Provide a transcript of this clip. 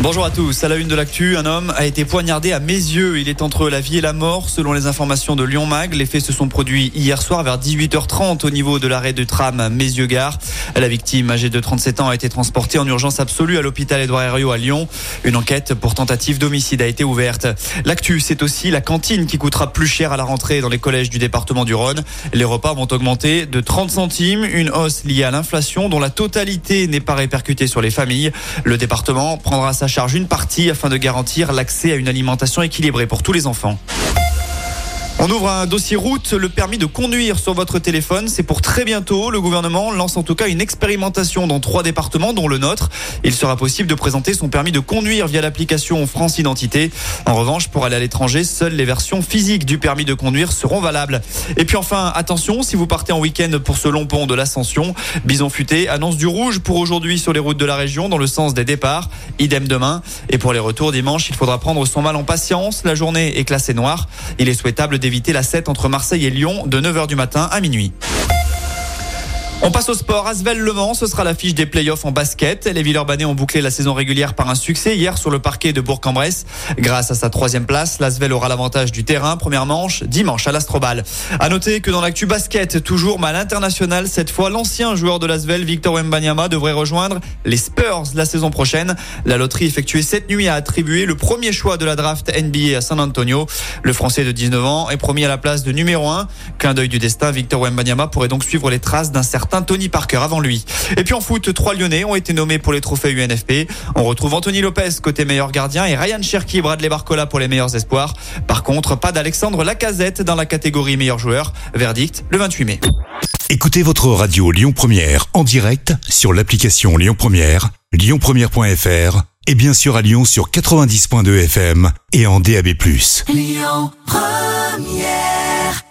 Bonjour à tous. À la une de l'actu, un homme a été poignardé à mes yeux. Il est entre la vie et la mort, selon les informations de Lyon Mag. Les faits se sont produits hier soir vers 18h30 au niveau de l'arrêt de tram Mézieux-Gare. La victime, âgée de 37 ans, a été transportée en urgence absolue à l'hôpital Édouard Herriot à Lyon. Une enquête pour tentative d'homicide a été ouverte. L'actu, c'est aussi la cantine qui coûtera plus cher à la rentrée dans les collèges du département du Rhône. Les repas vont augmenter de 30 centimes, une hausse liée à l'inflation dont la totalité n'est pas répercutée sur les familles. Le département prendra sa charge une partie afin de garantir l'accès à une alimentation équilibrée pour tous les enfants. On ouvre un dossier route, le permis de conduire sur votre téléphone. C'est pour très bientôt. Le gouvernement lance en tout cas une expérimentation dans trois départements, dont le nôtre. Il sera possible de présenter son permis de conduire via l'application France Identité. En revanche, pour aller à l'étranger, seules les versions physiques du permis de conduire seront valables. Et puis enfin, attention, si vous partez en week-end pour ce long pont de l'Ascension, Bison Futé annonce du rouge pour aujourd'hui sur les routes de la région dans le sens des départs. Idem demain. Et pour les retours dimanche, il faudra prendre son mal en patience. La journée est classée noire. Il est souhaitable d'éviter la 7 entre Marseille et Lyon de 9h du matin à minuit. On passe au sport. Asvel Le Mans, ce sera l'affiche des playoffs en basket. Les Villeurbanais ont bouclé la saison régulière par un succès hier sur le parquet de Bourg-en-Bresse. Grâce à sa troisième place, l'Asvel aura l'avantage du terrain. Première manche, dimanche à l'Astrobal. À noter que dans l'actu basket, toujours mal international, cette fois, l'ancien joueur de l'Asvel, Victor Wembanyama, devrait rejoindre les Spurs la saison prochaine. La loterie effectuée cette nuit a attribué le premier choix de la draft NBA à San Antonio. Le Français de 19 ans est promis à la place de numéro 1. Clin d'œil du destin, Victor Wembanyama pourrait donc suivre les traces d'un certain Tony Parker avant lui. Et puis en foot, trois Lyonnais ont été nommés pour les trophées UNFP. On retrouve Anthony Lopez côté meilleur gardien et Ryan Cherky, Bradley Barcola pour les meilleurs espoirs. Par contre, pas d'Alexandre Lacazette dans la catégorie meilleur joueur. Verdict le 28 mai. Écoutez votre radio Lyon Première en direct sur l'application Lyon Première, lyonpremière.fr et bien sûr à Lyon sur 90.2 FM et en DAB+. Lyon Première